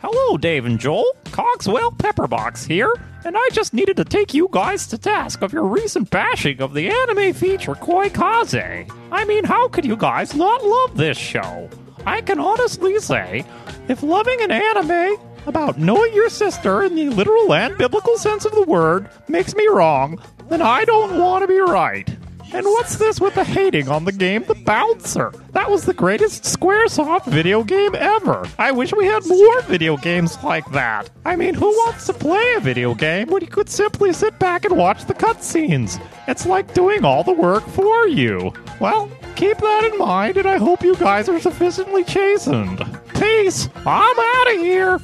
Hello, Dave and Joel. Cogswell Pepperbox here, and I just needed to take you guys to task of your recent bashing of the anime feature Koi Kaze. I mean, how could you guys not love this show? I can honestly say, if loving an anime about knowing your sister in the literal and biblical sense of the word makes me wrong, then I don't want to be right. And what's this with the hating on the game The Bouncer? That was the greatest Squaresoft video game ever. I wish we had more video games like that. I mean, who wants to play a video game when you could simply sit back and watch the cutscenes? It's like doing all the work for you. Well, keep that in mind, and I hope you guys are sufficiently chastened. Peace! I'm out of here!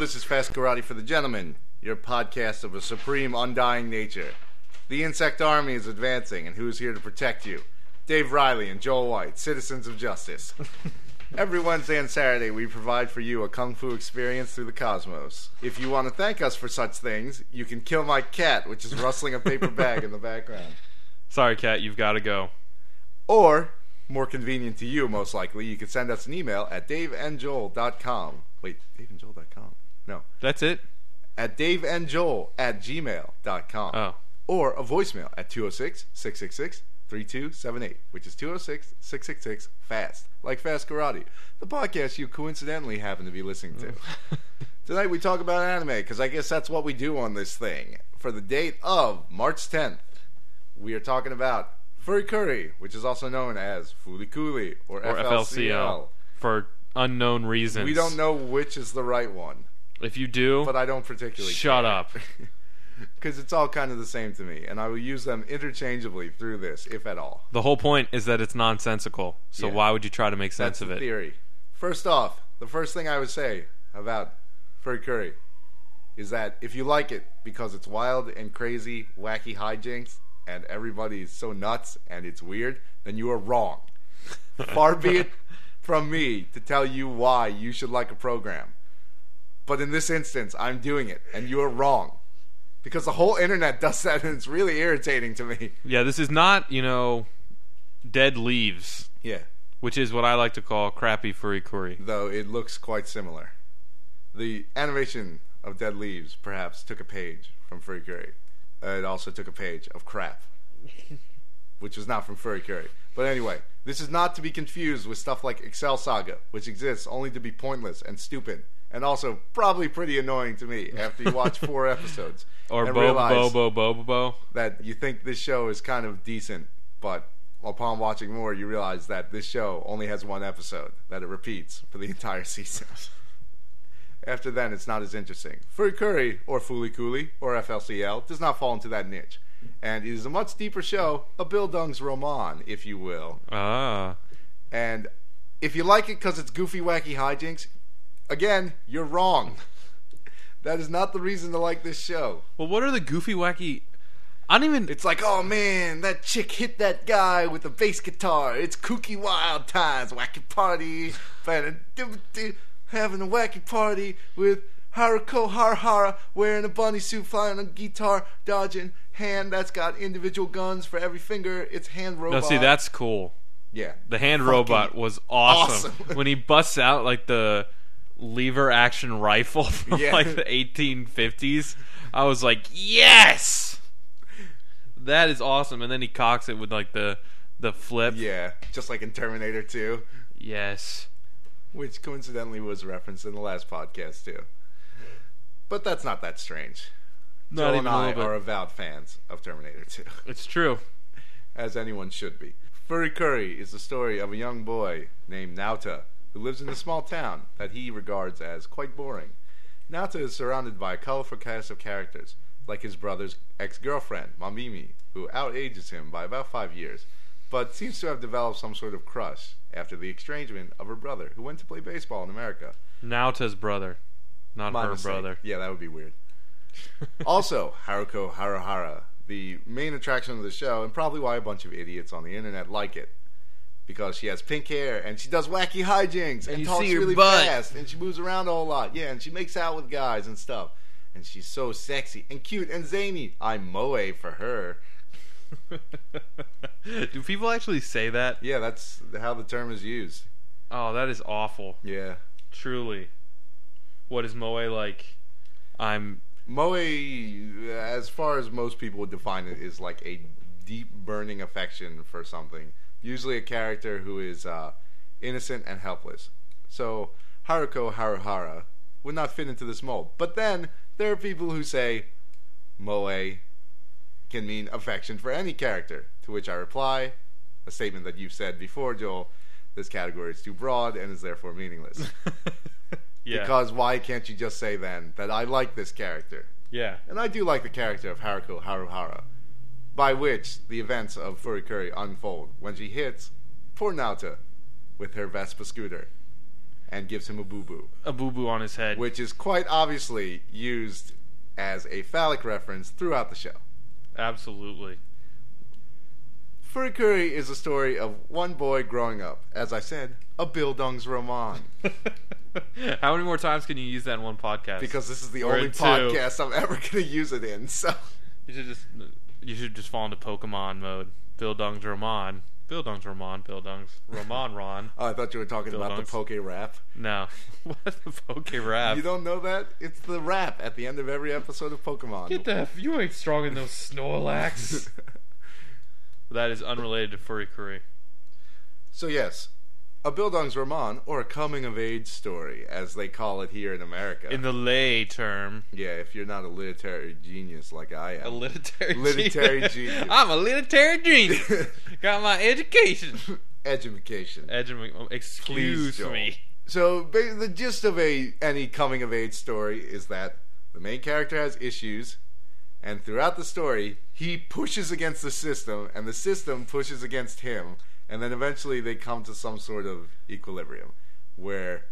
This is Fast Karate for the Gentlemen, your podcast of a supreme, undying nature. The insect army is advancing, and who is here to protect you? Dave Riley and Joel White, citizens of justice. Every Wednesday and Saturday, we provide for you a kung fu experience through the cosmos. If you want to thank us for such things, you can kill my cat, which is rustling a paper bag in the background. Sorry, Cat, you've got to go. Or, more convenient to you, most likely, you can send us an email at daveandjoel.com. Wait, daveandjoel.com? No. That's it? At daveandjoel at gmail.com. Oh. Or a voicemail at 206 666 3278, which is 206 666 FAST, like Fast Karate, the podcast you coincidentally happen to be listening to. Tonight we talk about anime, because I guess that's what we do on this thing. For the date of March 10th, we are talking about Furikuri, which is also known as Fulikuli or, Or FLCL. For unknown reasons. We don't know which is the right one, If you do, but I don't particularly shut up. Because it's all kind of the same to me, and I will use them interchangeably through this, if at all. The whole point is that it's nonsensical. So Yeah. why would you try to make sense That's of it? theory. First off, the first thing I would say about Furikuri is that if you like it because it's wild and crazy, wacky hijinks, and everybody's so nuts and it's weird, then you are wrong. Far be it from me to tell you why you should like a program. But in this instance, I'm doing it, and you are wrong. Because the whole internet does that, and it's really irritating to me. Yeah, this is not, you know, dead leaves, Yeah. which is what I like to call crappy furikuri. though it looks quite similar. The animation of Dead Leaves perhaps took a page from Furry Curry. Uh, it also took a page of crap, which was not from Furry Curry. But anyway, this is not to be confused with stuff like Excel Saga, which exists only to be pointless and stupid and also probably pretty annoying to me after you watch four episodes Or and Bo realize Bo Bo Bo Bo. that you think this show is kind of decent, but upon watching more, you realize that this show only has one episode that it repeats for the entire season. After then, it's not as interesting. Furikuri, or Fooly Cooley, or FLCL, does not fall into that niche. And it is a much deeper show, a Bildungsroman, roman, if you will. Ah. And if you like it because it's goofy, wacky hijinks, again, you're wrong. that is not the reason to like this show. Well, what are the goofy, wacky? I don't even. It's like, oh man, that chick hit that guy with a bass guitar. It's kooky wild times, wacky party, having a wacky party with Haruko Harahara wearing a bunny suit, flying a guitar, dodging hand that's got individual guns for every finger. It's hand no, robot. see, that's cool. yeah. The hand Fucking robot was awesome. awesome. when he busts out like the lever action rifle from Yeah. like the 1850s, I was like, yes, that is awesome. And then he cocks it with like the the flip. Yeah, just like in Terminator 2, Yes. which coincidentally was referenced in the last podcast too. But that's not that strange. Not Joel even and a I little bit. are avowed fans of Terminator 2. It's true. as anyone should be. Furikuri is the story of a young boy named Naota who lives in a small town that he regards as quite boring. Naota is surrounded by a colorful cast of characters, like his brother's ex-girlfriend, Mamimi, who outages him by about five years, but seems to have developed some sort of crush after the estrangement of her brother, who went to play baseball in America. Naota's brother, not My her mistake. brother. Yeah, that would be weird. also, Haruko Haruhara, the main attraction of the show, and probably why a bunch of idiots on the internet like it. Because she has pink hair and she does wacky hijinks and, you talks really butt. fast and she moves around a whole lot. Yeah, and she makes out with guys and stuff. And she's so sexy and cute and zany. I'm moe for her. Do people actually say that? Yeah, that's how the term is used. Oh, that is awful. Yeah. Truly. What is Moe like? I'm Moe, as far as most people would define it, is like a deep burning affection for something. Usually a character who is uh, innocent and helpless. So Haruko Haruhara would not fit into this mold. But then there are people who say Moe can mean affection for any character. To which I reply, a statement that you've said before, Joel. This category is too broad and is therefore meaningless. yeah. Because why can't you just say then that I like this character? yeah. And I do like the character of Haruko Haruhara, by which the events of Furikuri unfold when she hits poor Naota with her Vespa scooter and gives him a boo boo, A boo boo on his head. which is quite obviously used as a phallic reference throughout the show. Absolutely. Furikuri is a story of one boy growing up, as I said, a Bildungsroman. How many more times can you use that in one podcast? Because this is the Or only podcast I'm ever going to use it in, so. you should just you should just fall into Pokemon mode. Bill Dung's Roman. Bill Dung's Roman. Bill Dung's Roman Ron. Oh, I thought you were talking about the. Poke Rap. No. What's the Poke Rap? You don't know that? It's the rap at the end of every episode of Pokemon. Get the f- you ain't strong in those Snorlax. that is unrelated to furry Furikuri. so yes, a Bildungsroman or a coming of age story, as they call it here in America. In the lay term, yeah, if you're not a literary genius like I am. a literary Literary genius. I'm a literary genius. Got my education. Education. Edu- excuse Joel. me. So the gist of a any coming of age story is that the main character has issues, and throughout the story he pushes against the system, and the system pushes against him, and then eventually they come to some sort of equilibrium, where,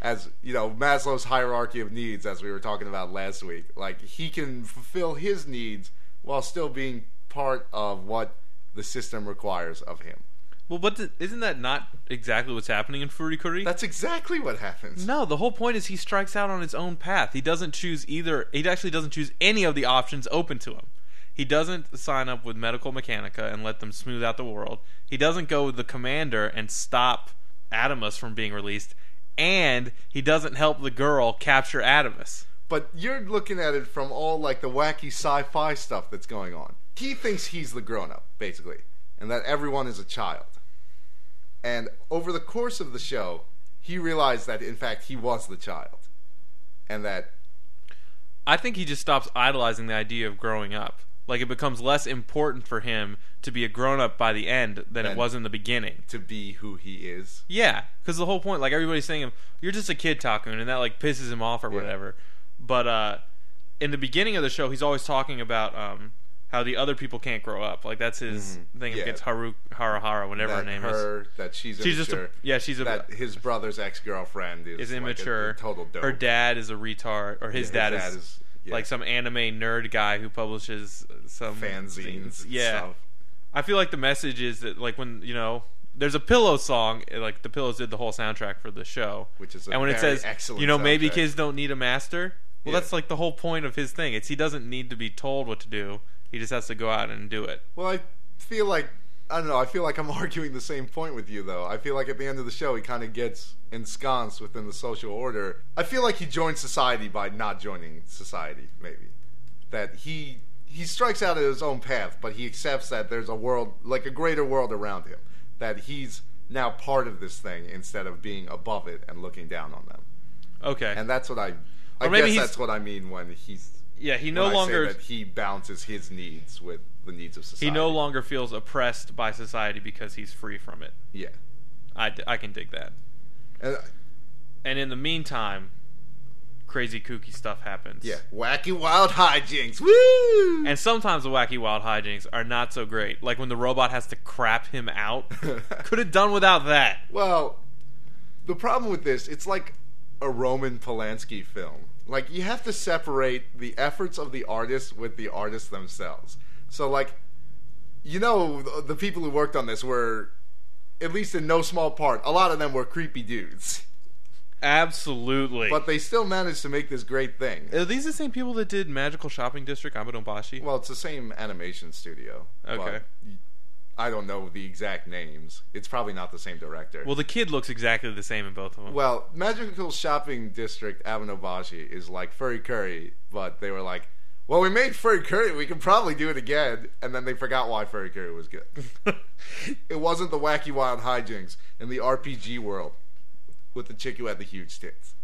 as you know, Maslow's hierarchy of needs, as we were talking about last week, like he can fulfill his needs while still being part of what the system requires of him. Well, but isn't that not exactly what's happening in Furikuri? That's exactly what happens. No, the whole point is he strikes out on his own path. He doesn't choose either. He actually doesn't choose any of the options open to him. He doesn't sign up with Medical Mechanica and let them smooth out the world. He doesn't go with the commander and stop Atomsk from being released. And he doesn't help the girl capture Atomsk. But you're looking at it from all like the wacky sci-fi stuff that's going on. He thinks he's the grown-up, basically, and that everyone is a child. And over the course of the show, he realized that in fact he was the child. and that I think he just stops idolizing the idea of growing up. Like it becomes less important for him to be a grown up by the end than it Than- was in the beginning. to be who he is. Yeah, because the whole point, like everybody's saying, him, you're just a kid talking, and that like pisses him off or whatever. But uh, in the beginning of the show, he's always talking about um, how the other people can't grow up. Like that's his thing Mm-hmm. Yeah. against Haru Harahara, whatever her that name is. her, that she's She's just immature. a yeah, she's a that his brother's ex girlfriend is, is like a- immature. a total dope. Her dad is a retard, or his, Yeah, dad, his is, dad is- yeah. like some anime nerd guy who publishes some fanzines. Yeah, stuff. I feel like the message is that like when you know there's a Pillow song, eh, like the Pillows did the whole soundtrack for the show, Which is a and when it says excellent you know maybe soundtrack. kids don't need a master. Well, Yeah. that's like the whole point of his thing. It's he doesn't need to be told what to do. He just has to go out and do it. Well, I feel like I don't know. I feel like I'm arguing the same point with you, though. I feel like at the end of the show, he kind of gets ensconced within the social order. I feel like he joins society by not joining society. Maybe that he he strikes out at his own path, but he accepts that there's a world, like a greater world around him. That he's now part of this thing instead of being above it and looking down on them. Okay, And that's what I. I guess that's what I mean when he's. yeah, he no when I say longer that he balances his needs with the needs of society. he no longer feels oppressed by society because he's free from it. Yeah. I, d- I can dig that. And, And in the meantime, crazy kooky stuff happens. Yeah, wacky wild hijinks. Woo! And sometimes the wacky wild hijinks are not so great. Like when the robot has to crap him out. Could have done without that. well, the problem with this, it's like a Roman Polanski film. Like you have to separate the efforts of the artist with the artists themselves. So like, you know, the, the people who worked on this were, at least in no small part, a lot of them were creepy dudes. Absolutely. But they still managed to make this great thing. are these the same people that did Magical Shopping District, Amadon Well, it's the same animation studio. Okay. I don't know the exact names. It's probably not the same director. Well, the kid looks exactly the same in both of them. Well, Magical Shopping District Abenobashi is like Furry Curry, but they were like, well, we made Furry Curry, we can probably do it again. And then they forgot why Furry Curry was good. it wasn't the wacky wild hijinks in the RPG world with the chick who had the huge tits.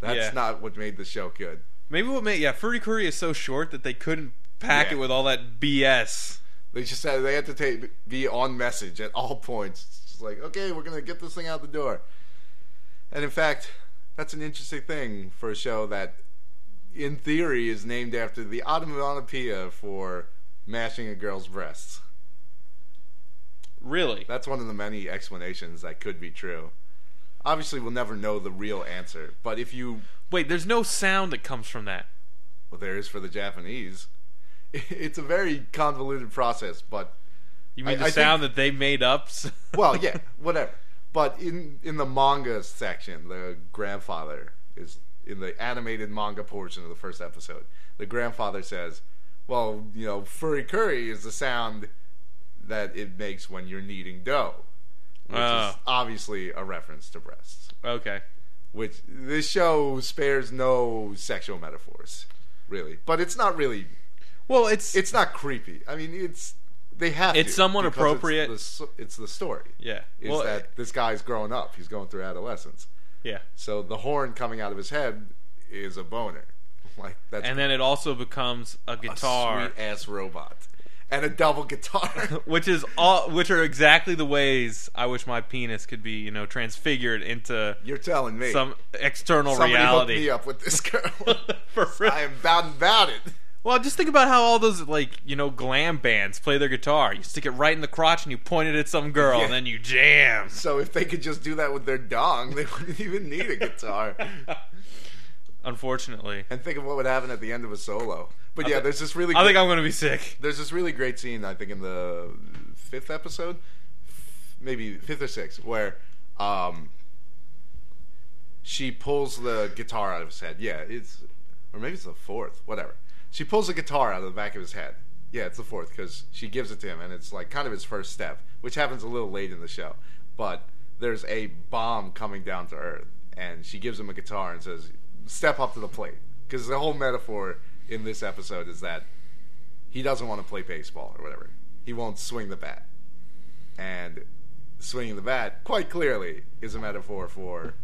That's Yeah. not what made the show good. Maybe what made yeah, Furry Curry is so short that they couldn't pack Yeah. it with all that BS. They just said they had to take, be on message at all points. It's just like, okay, we're gonna get this thing out the door. And in fact, that's an interesting thing for a show that, in theory, is named after the onomatopoeia for mashing a girl's breasts. Really? That's one of the many explanations that could be true. Obviously, we'll never know the real answer, but if you, Wait, there's no sound that comes from that. well, there is for the Japanese. It's a very convoluted process, but You mean I- the I sound that they made up? well, yeah, whatever. But in in the manga section, the grandfather is in the animated manga portion of the first episode. The grandfather says, "Well, you know, furry curry is the sound that it makes when you're kneading dough," which is Oh. obviously a reference to breasts. okay. Which this show spares no sexual metaphors, really. But it's not really. Well, it's It's not creepy. I mean, it's they have. It's somewhat appropriate. It's the, it's the story yeah. is well, that this guy's growing up. He's going through adolescence. Yeah. So the horn coming out of his head is a boner. Like that's And then it also becomes a guitar, sweet ass robot and a double guitar. which is all, which are exactly the ways I wish my penis could be, you know, transfigured into You're telling me some external somebody reality. hooked me up with this girl. For real. I am bound and about it. Well, just think about how all those like you know glam bands play their guitar. You stick it right in the crotch and you point it at some girl, Yeah. and then you jam. So if they could just do that with their dong, they wouldn't even need a guitar. Unfortunately, and think of what would happen at the end of a solo. But I yeah, thi- there's this really. I think I'm going to be sick. There's this really great scene, I think, in the fifth episode, maybe fifth or sixth, where um, she pulls the guitar out of his head. Yeah, it's, or maybe it's the fourth, whatever. She pulls the guitar out of the back of his head. Yeah, it's the fourth because she gives it to him, and it's like kind of his first step, which happens a little late in the show. But there's a bomb coming down to Earth, and she gives him a guitar and says, "Step up to the plate." Because the whole metaphor in this episode is that he doesn't want to play baseball or whatever. He won't swing the bat. And swinging the bat, quite clearly, is a metaphor for,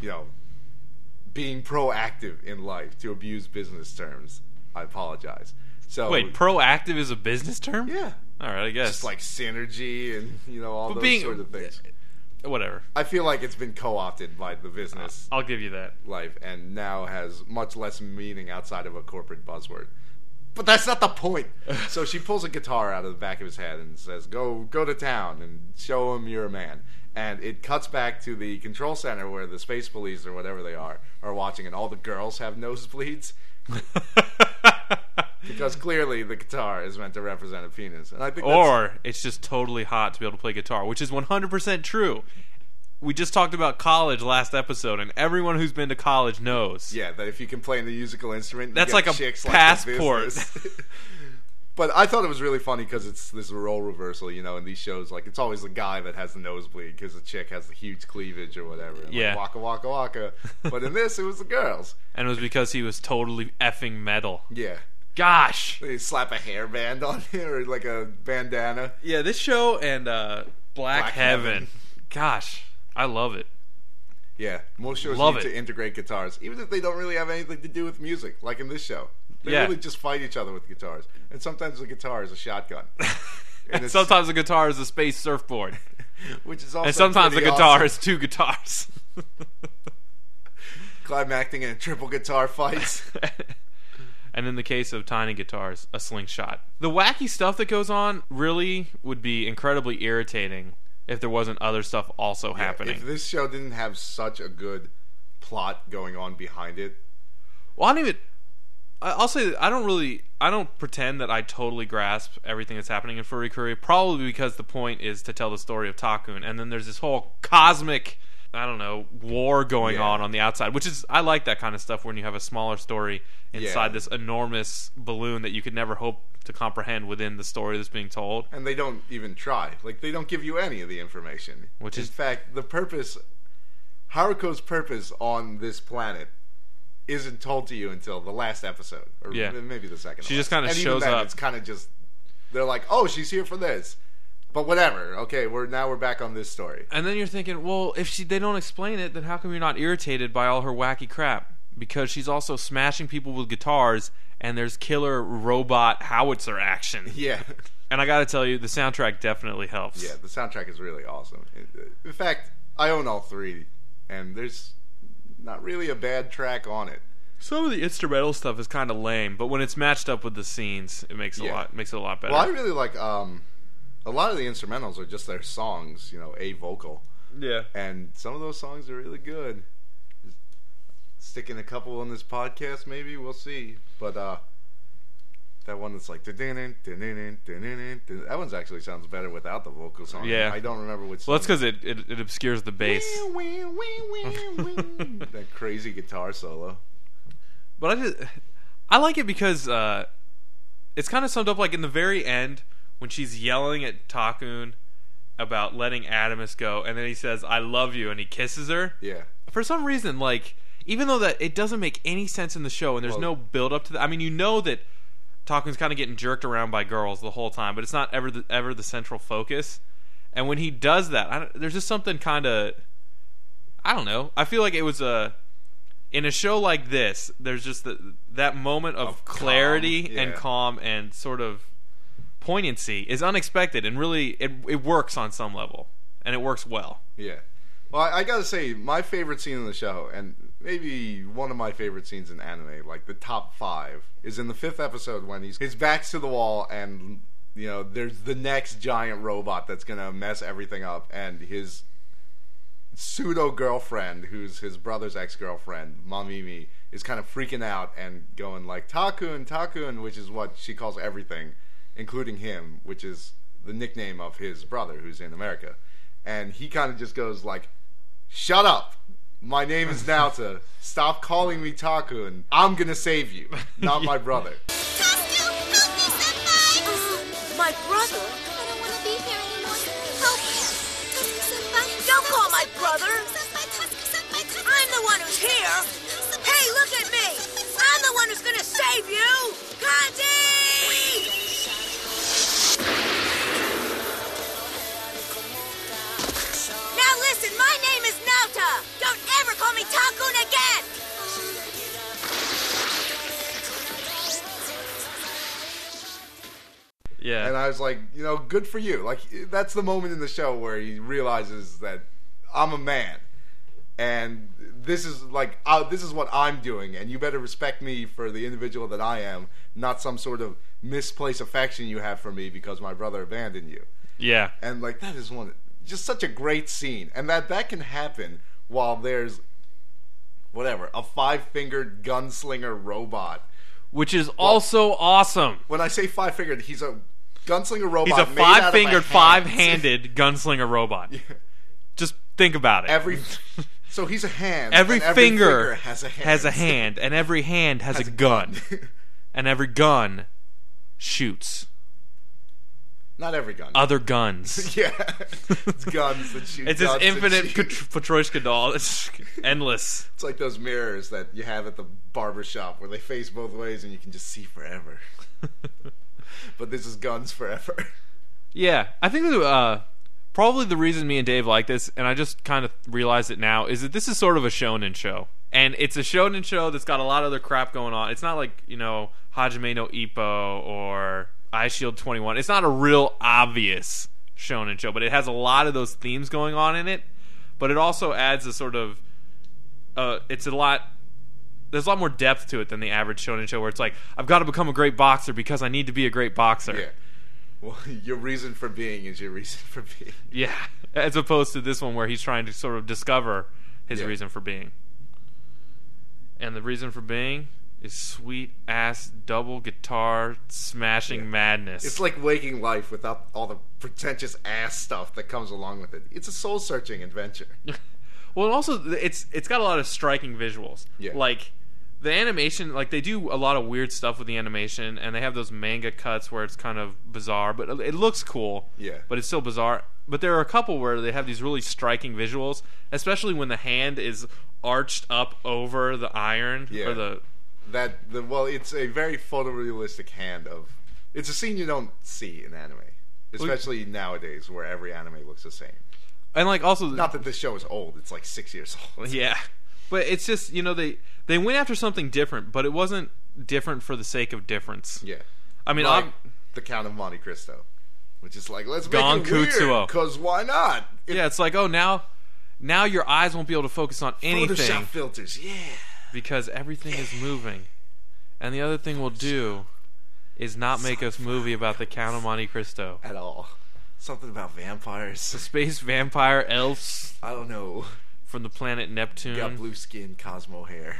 you know, being proactive in life to abuse business terms. I apologize. So Wait, proactive is a business term? yeah, All right, I guess. just like synergy and you know all But those being- sort of things. whatever. I feel like it's been co-opted by the business I'll give you that. life and now has much less meaning outside of a corporate buzzword. But that's not the point. so she pulls a guitar out of the back of his head and says, "Go, go to town and show him you're a man." And it cuts back to the control center where the space police or whatever they are are watching, and all the girls have nosebleeds because clearly the guitar is meant to represent a penis. And I think, or it's just totally hot to be able to play guitar, which is 100% true. We just talked about college last episode, and everyone who's been to college knows. yeah, that if you can play in the musical instrument, you That's get like a chicks the passport. business. But I thought it was really funny because it's this role reversal, you know, in these shows. Like, it's always the guy that has the nosebleed because the chick has the huge cleavage or whatever. and, like, Yeah. waka waka waka. But in this, it was the girls. And it was because he was totally effing metal. Yeah. Gosh. They slap a hairband on it or like a bandana. Yeah, this show and uh, Black, Black Heaven. Heaven. Gosh, I love it. Yeah. Most shows Love need it. to integrate guitars, even if they don't really have anything to do with music, like in this show. They Yeah. really just fight each other with guitars. And sometimes the guitar is a shotgun. And it's- sometimes the guitar is a space surfboard. Which is also and sometimes the pretty guitar awesome. is two guitars. climacting in triple guitar fights. and in the case of tiny guitars, a slingshot. The wacky stuff that goes on really would be incredibly irritating if there wasn't other stuff also happening. If this show didn't have such a good plot going on behind it, Well, I don't even. I- I'll say that I don't really. I don't pretend that I totally grasp everything that's happening in Furikuri. Probably because the point is to tell the story of Takun, and then there's this whole cosmic, I don't know, war going Yeah. on on the outside. Which is I like that kind of stuff when you have a smaller story inside Yeah. this enormous balloon that you could never hope to comprehend within the story that's being told. and they don't even try. Like they don't give you any of the information. Which in is- fact, the purpose, Haruko's purpose on this planet, isn't told to you until the last episode, or Yeah. maybe the second. She just And even shows then, up. It's kind of just they're like, "Oh, she's here for this," but whatever. Okay, we're now we're back on this story. And then you're thinking, well, if she they don't explain it, then how come you're not irritated by all her wacky crap? Because she's also smashing people with guitars, and there's killer robot howitzer action. Yeah. And I got to tell you, the soundtrack definitely helps. Yeah, the soundtrack is really awesome. In fact, I own all three, and there's not really a bad track on it. Some of the instrumental stuff is kind of lame, but when it's matched up with the scenes, it makes it a lot makes it a lot better. Well, I really like um, a lot of the instrumentals are just their songs, you know, a vocal, yeah. and some of those songs are really good. Sticking a couple on this podcast, maybe we'll see. But uh, that one that's like that one's actually sounds better without the vocals song. Yeah. I don't remember which. Well, that's because it, it it obscures the bass. That crazy guitar solo. But I just I like it because uh, it's kind of summed up like in the very end when she's yelling at Takun about letting Atomsk go, and then he says "I love you" and he kisses her. Yeah. For some reason, like even though that it doesn't make any sense in the show, and there's Well- no build up to that. I mean, you know that Takun's kind of getting jerked around by girls the whole time, but it's not ever the, ever the central focus. And when he does that, I don't, there's just something kind of I don't know. I feel like it was a in a show like this. There's just the, that moment of, Of clarity and calm and sort of poignancy is unexpected and really it it works on some level and it works well. Yeah. Well, I, I gotta say, my favorite scene in the show, and maybe one of my favorite scenes in anime, like the top five, is in the fifth episode when he's his back's to the wall, and you know, there's the next giant robot that's gonna mess everything up, and his pseudo girlfriend, who's his brother's ex girlfriend, Mamimi, is kind of freaking out and going like Takun, Takun, which is what she calls everything, including him, which is the nickname of his brother who's in America. And he kind of just goes like, "Shut up. My name is Naota. Stop calling me Takun. I'm going to save you, not my brother." Tatsuya, help me, senpai! my brother? I don't want to be here anymore. Help me! Tatsuya senpai! Don't call my brother! Senpai, Tatsuya senpai, Tatsuya I'm the one who's here! Hey, look at me! I'm the one who's gonna save you! Tycoon again! Yeah. And I was like, you know, good for you. Like, that's the moment in the show where he realizes that I'm a man. And this is like, uh, this is what I'm doing. And you better respect me for the individual that I am, not some sort of misplaced affection you have for me because my brother abandoned you. Yeah. And like, that is one, just such a great scene. And that that can happen while there's whatever a five fingered gunslinger robot. Which is also awesome. When I say five fingered, he's a gunslinger robot. He's a made out of five fingered, hand. five handed gunslinger robot. Just think about it. Every so he's a hand. Every and finger, has a hand. has a hand, and every hand has, a gun. and every gun shoots Not every gun. other guns. yeah, it's guns that shoot. It's this guns that infinite shoot. Pat- Patroshka doll. It's endless. It's like those mirrors that you have at the barber shop where they face both ways and you can just see forever. but this is guns forever. Yeah, I think that, uh, probably the reason me and Dave like this, and I just kind of realized it now, is that this is sort of a shonen show. And it's a shonen show that's got a lot of other crap going on. It's not like, you know, Hajime no Ippo or Eye Shield 21. It's not a real obvious shonen show, but it has a lot of those themes going on in it. But it also adds a sort of, uh, it's a lot there's a lot more depth to it than the average shonen show where it's like I've got to become a great boxer because I need to be a great boxer. Yeah. Well, your reason for being is your reason for being. Yeah, as opposed to this one where he's trying to sort of discover his Yeah. reason for being. And the reason for being is sweet ass double guitar smashing Yeah. madness. It's like waking life without all the pretentious ass stuff that comes along with it. It's a soul searching adventure. well, also it's it's got a lot of striking visuals. Yeah. Like the animation, like they do a lot of weird stuff with the animation, and they have those manga cuts where it's kind of bizarre, but it looks cool. Yeah. But it's still bizarre. But there are a couple where they have these really striking visuals, especially when the hand is arched up over the iron Yeah. or the That the well, it's a very photorealistic hand of. It's a scene you don't see in anime, especially nowadays where every anime looks the same. and like also Not that this show is old; it's like six years old. Yeah, but it's just you know they they went after something different, but it wasn't different for the sake of difference. Yeah, I mean, like the Count of Monte Cristo, which is like let's Gon make it weird Kutsuo. because why not? It- yeah, it's like oh now now your eyes won't be able to focus on anything Photoshop filters, yeah. Because everything is moving, and the other thing we'll do is not make a movie about the Count of Monte Cristo. At all. Something about vampires. Space vampire elves I don't know. from the planet Neptune Got blue skin, Cosmo hair.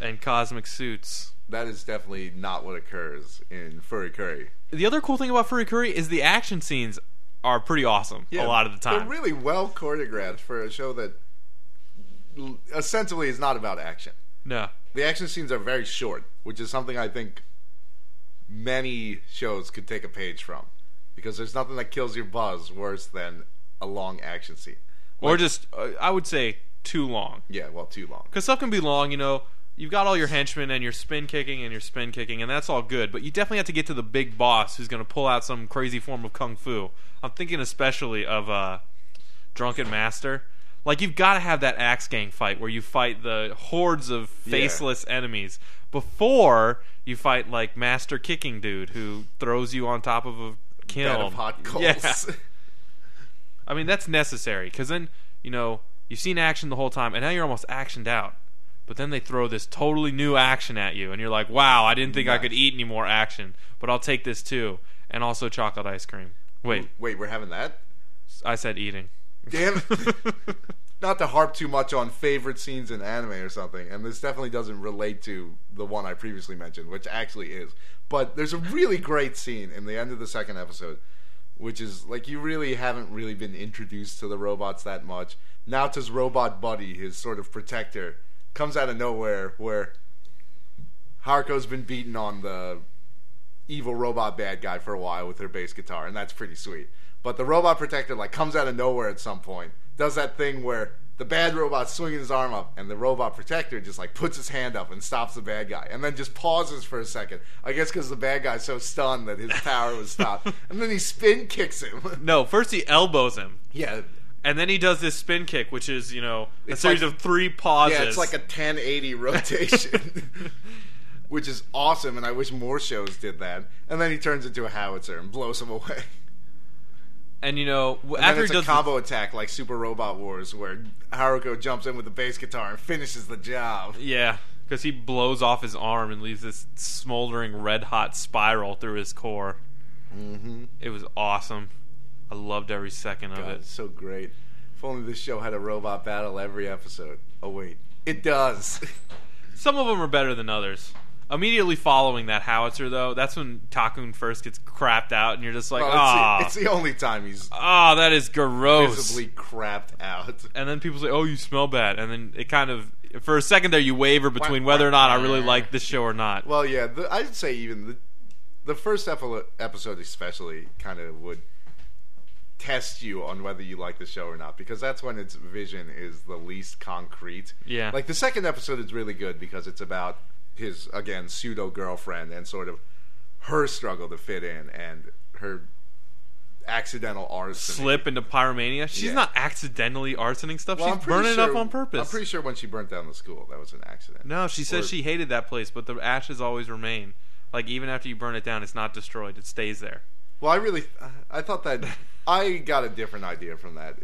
and cosmic suits. That is definitely not what occurs in Furry Curry. The other cool thing about Furry Curry is the action scenes are pretty awesome a lot of the time. They're really well choreographed for a show that ostensibly is not about action. no. The action scenes are very short, which is something I think many shows could take a page from. Because there's nothing that kills your buzz worse than a long action scene. or just uh, I would say too long. Yeah, well, too long. Because stuff can be long, you know. You've got all your henchmen and your spin kicking and your spin kicking, and that's all good. But you definitely have to get to the big boss who's going to pull out some crazy form of kung fu. I'm thinking especially of uh, Drunken Master. Like you've got to have that axe gang fight where you fight the hordes of Yeah. faceless enemies before you fight like Master Kicking Dude who throws you on top of a kiln. Bed of hot coals. Yeah. I mean, that's necessary because then you know you've seen action the whole time, and now you're almost actioned out. But then they throw this totally new action at you, and you're like, "Wow, I didn't think I could eat any more action, but I'll take this too." And also chocolate ice cream. Wait, Wait, we're having that? I said eating. Damn it. Not to harp too much on favorite scenes in anime or something, and this definitely doesn't relate to the one I previously mentioned, which actually is. But there's a really great scene in the end of the second episode, which is like you really haven't really been introduced to the robots that much. Naota's robot buddy, his sort of protector, comes out of nowhere where Haruko's been beaten on the evil robot bad guy for a while with her bass guitar, and that's pretty sweet. But the robot protector like comes out of nowhere at some point, does that thing where the bad robot's swinging his arm up, and the robot protector just like puts his hand up and stops the bad guy, and then just pauses for a second. I guess because the bad guy's so stunned that his power was stopped, and then he spin kicks him. No, first he elbows him, yeah, and then he does this spin kick, which is you know a It's series like- of three pauses. yeah, it's like a 1080 rotation. which is awesome, and I wish more shows did that. And then he turns into a howitzer and blows him away. And you know, And after then it's a combo attack like Super Robot Wars, where Haruko jumps in with the bass guitar and finishes the job. yeah, because he blows off his arm and leaves this smoldering red hot spiral through his core. Mm-hmm. It was awesome. I loved every second of God, it. so great. If only this show had a robot battle every episode. Oh wait, it does. Some of them are better than others. Immediately following that howitzer, though, that's when Takun first gets crapped out, and you're just like, Well, ah, it's, the, it's the only time he's ah, that is gross. visibly crapped out. And then people say, "Oh, you smell bad," and then it kind of, for a second there, you waver between whether or not I really like this show or not. Well, yeah, the, I'd say even the the first epi- episode, especially, kind of would test you on whether you like the show or not, because that's when its vision is the least concrete. Yeah. like the second episode is really good because it's about his again pseudo girlfriend and sort of her struggle to fit in and her accidental arson. Slip into pyromania. She's Yeah. not accidentally arsoning stuff. Well, She's burning it sure- up on purpose. I'm pretty sure when she burnt down the school, that was an accident. no, she says she hated that place, but the ashes always remain. Like even after you burn it down, it's not destroyed; it stays there. Well, I really, I thought that I got a different idea from that.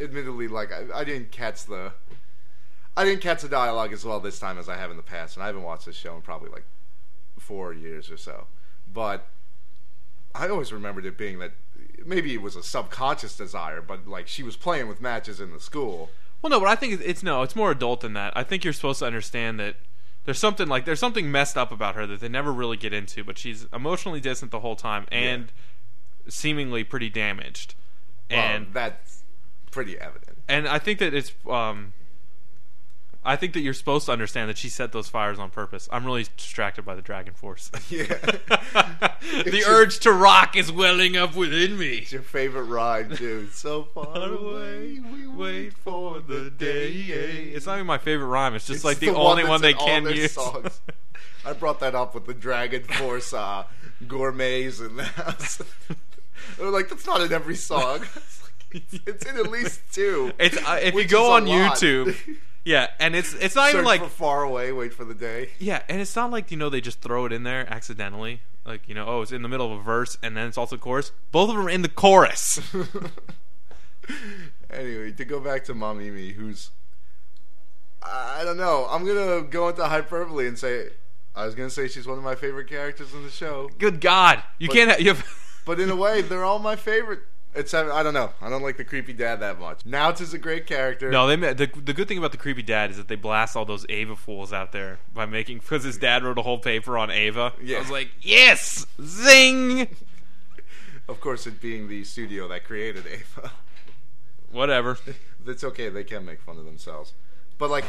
Admittedly, like I, I didn't catch the, I didn't catch the dialogue as well this time as I have in the past, and I haven't watched this show in probably like four years or so. But I always remembered it being that maybe it was a subconscious desire, but like she was playing with matches in the school. Well, no, but I think it's, it's no, it's more adult than that. I think you're supposed to understand that there's something like there's something messed up about her that they never really get into, but she's emotionally distant the whole time and seemingly pretty damaged. Well, And that's pretty evident. and I think that it's um I think that you're supposed to understand that she set those fires on purpose. I'm really distracted by the Dragon Force. Yeah, the your- urge to rock is welling up within me. it's your favorite ride dude. So far away, we wait for the day. It's not even my favorite rhyme. It's just It's like the, the only one, one they can use. songs. I brought that up with the Dragon Force uh, gourmets and house. They're like, that's not in every song. It's, like, it's in at least two. It's uh, if you go on lot. YouTube, yeah, and it's it's not even like far away, wait for the day. yeah, and it's not like you know they just throw it in there accidentally. Like you know, oh, it's in the middle of a verse and then it's also chorus. Both of them are in the chorus. anyway, to go back to Mamimi, who's I don't know. I'm gonna go into hyperbole and say I was gonna say she's one of my favorite characters in the show, Good God, you But- can't. Have, you have, but in a way, they're all my favorite. Except I don't know. I don't like the creepy dad that much. Nowt is a great character. No, they the the good thing about the creepy dad is that they blast all those Eva fools out there by making because his dad wrote a whole paper on Eva. Yeah. I was like, yes, zing, Of course, it being the studio that created Eva. whatever. it's okay. They can make fun of themselves. But like,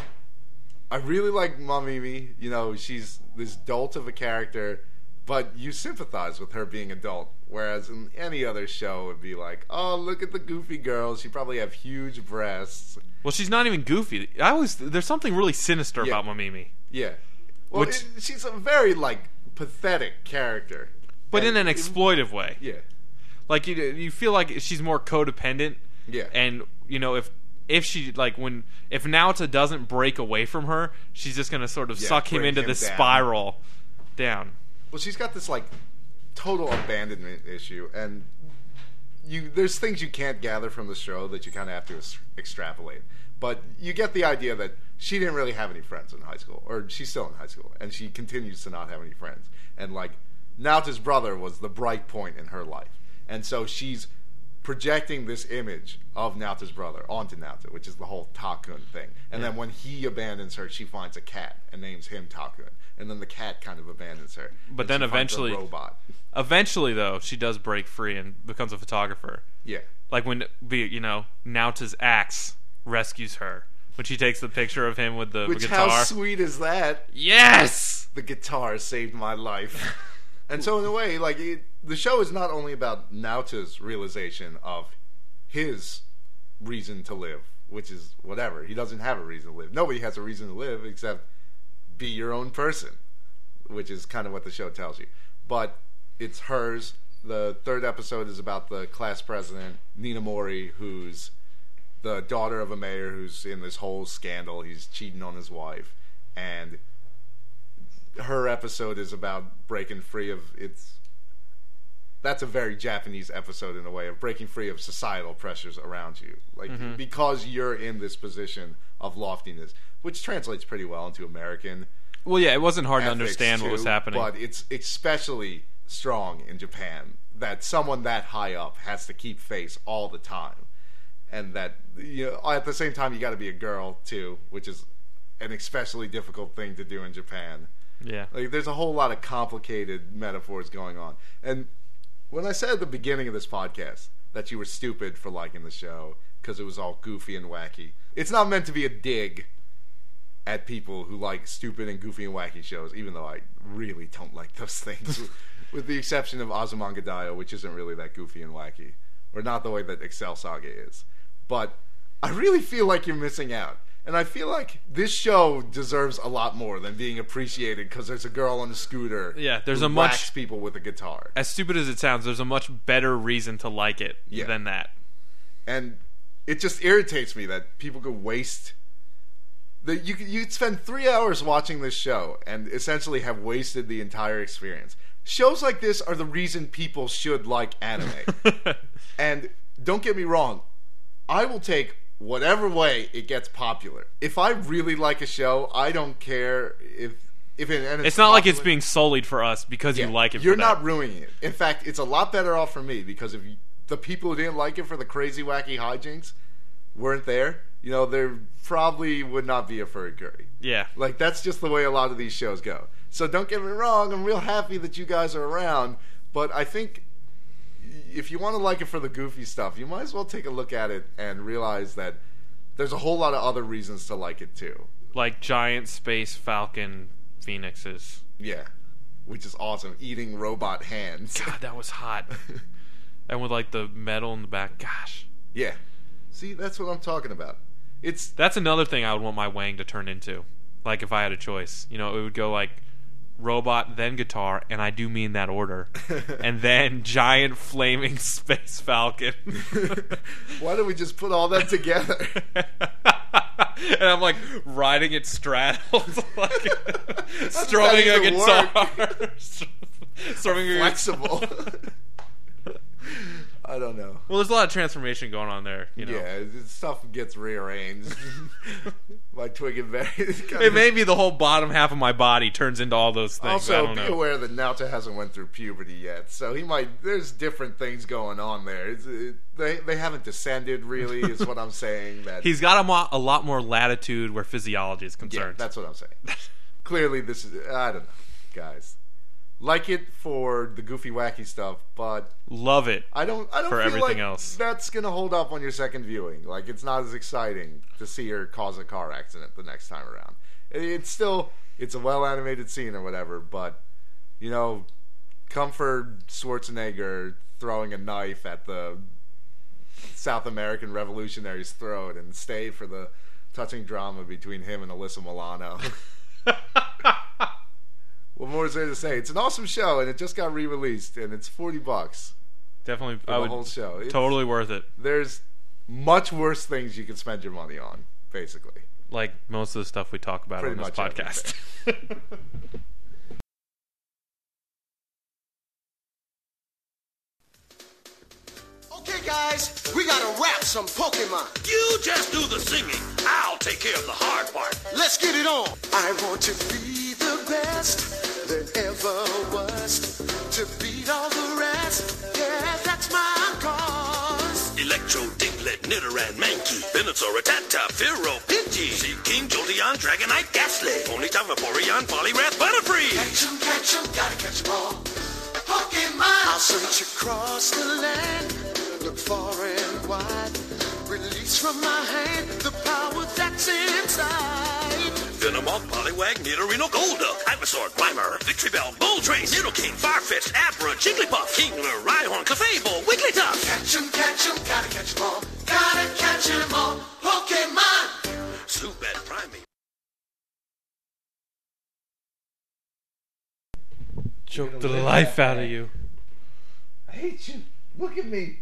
I really like Mamimi. You know, she's this dolt of a character, but you sympathize with her being adult. Whereas in any other show, it'd be like, oh, look at the goofy girl. She probably have huge breasts. Well, she's not even goofy. I always there's something really sinister Yeah. about Mamimi, Yeah. Well, Which- it- she's a very like pathetic character, but in And- an exploitive way. Yeah. Like you you feel like she's more codependent. Yeah. And you know if if she like when if Naota doesn't break away from her, she's just gonna sort of Yeah, suck him bring into him the down. spiral down. Well, she's got this like total abandonment issue, and you there's things you can't gather from the show that you kind of have to es- extrapolate. But you get the idea that she didn't really have any friends in high school, or she's still in high school, and she continues to not have any friends. And like Naota's brother was the bright point in her life, and so she's projecting this image of Naota's brother onto Naota, which is the whole Takun thing. And then when he abandons her, she finds a cat and names him Takun. And then the cat kind of abandons her. But then she finds a eventually- robot. Eventually, though, she does break free and becomes a photographer. Yeah. Like when you know Naota's axe rescues her when she takes the picture of him with the Which guitar. how sweet is that? yes. The guitar saved my life. and so in a way, like it, the show is not only about Naota's realization of his reason to live, which is whatever. He doesn't have a reason to live. Nobody has a reason to live except be your own person, which is kind of what the show tells you. But it's hers. The third episode is about the class president, Nina Mori, who's the daughter of a mayor who's in this whole scandal. He's cheating on his wife. And her episode is about breaking free of its. That's a very Japanese episode in a way of breaking free of societal pressures around you, like Mm-hmm. because you're in this position of loftiness, which translates pretty well into American. Well, yeah, it wasn't hard to understand what was happening. But it's especially strong in Japan that someone that high up has to keep face all the time, and that you know, at the same time you got to be a girl too, which is an especially difficult thing to do in Japan. yeah. Like there's a whole lot of complicated metaphors going on. And when I said at the beginning of this podcast that you were stupid for liking the show because it was all goofy and wacky, it's not meant to be a dig at people who like stupid and goofy and wacky shows, even though I really don't like those things. with the exception of Azumanga which isn't really that goofy and wacky. Or not the way that Excel Saga is. But I really feel like you're missing out. And I feel like this show deserves a lot more than being appreciated because there's a girl on a scooter. Yeah, there's who a much- whacks people with a guitar. As stupid as it sounds, there's a much better reason to like it Yeah. than that. and it just irritates me that people could waste that you could you'd spend three hours watching this show and essentially have wasted the entire experience. Shows like this are the reason people should like anime. and don't get me wrong, I will take whatever way it gets popular. If I really like a show, I don't care if if it, and It's not like it's being sullied for us because you like it. You're not that. ruining it. In fact, it's a lot better off for me because if you, the people who didn't like it for the crazy wacky hijinks weren't there, you know, there probably would not be a furry curry. Yeah. Like that's just the way a lot of these shows go. So don't get me wrong, I'm real happy that you guys are around, but I think if you want to like it for the goofy stuff, you might as well take a look at it and realize that there's a whole lot of other reasons to like it too. Like giant space falcon phoenixes. Yeah. Which is awesome. Eating robot hands. God, that was hot. and with like the metal in the back. Gosh. Yeah. See, that's what I'm talking about. It's That's another thing I would want my Wang to turn into. Like if I had a choice. You know, it would go like robot, then guitar, and I do mean that order. and then giant flaming space falcon. why don't we just put all that together? and I'm like riding it straddled, like strumming a guitar, strumming Flexible. I don't know. Well, there's a lot of transformation going on there. You know, Yeah, stuff gets rearranged. My twig and berry. it may be the whole bottom half of my body turns into all those things. I Also, be know. aware that Naoto hasn't went through puberty yet, so he might. There's different things going on there. It, they they haven't descended really, is what I'm saying. That He's got a, mo- a lot more latitude where physiology is yeah, concerned. that's what I'm saying. Clearly, this is I don't know, guys. Like it for the goofy, wacky stuff, but Love it. I don't. I don't For feel everything like else. That's gonna hold up on your second viewing. Like it's not as exciting to see her cause a car accident the next time around. It's still it's a well animated scene or whatever, but you know, come for Schwarzenegger throwing a knife at the South American revolutionary's throat, and stay for the touching drama between him and Alyssa Milano. what more is there to say? It's an awesome show, and it just got re-released, and it's forty bucks Definitely, for I the would whole show. It's- totally worth it. There's much worse things you can spend your money on, basically. Like most of the stuff we talk about Pretty on this podcast. Okay, guys, we gotta rap some Pokemon. You just do the singing. I'll take care of the hard part. Let's get it on. I want to be the best there ever was. To beat all the rest, yeah, that's my cause. Electro, Diglett, Nidoran, Mankey, Venusaur, Rattata, Firo, Pidgey, Seaking, Jolteon, Dragonite, Ghastly, Ponyta, Vaporeon, Poliwrath, Butterfree. Catch 'em, catch 'em, gotta catch 'em all. Pokemon! I'll search across the land, look far and wide. Release from my hand the power that's inside. Venomoth, Poliwag, Nidorino, Golduck, Ivysaur, Grimer, Victreebel, Moltres, Nidoking, Farfetch, Abra, Jigglypuff, Kingler, Rhyhorn, Clefable, Wigglytuff. Catch 'em, catch 'em, gotta catch 'em all. Gotta catch 'em all. Pokemon! Zubat, Primate. Choke the life out of you. I hate you. Look at me.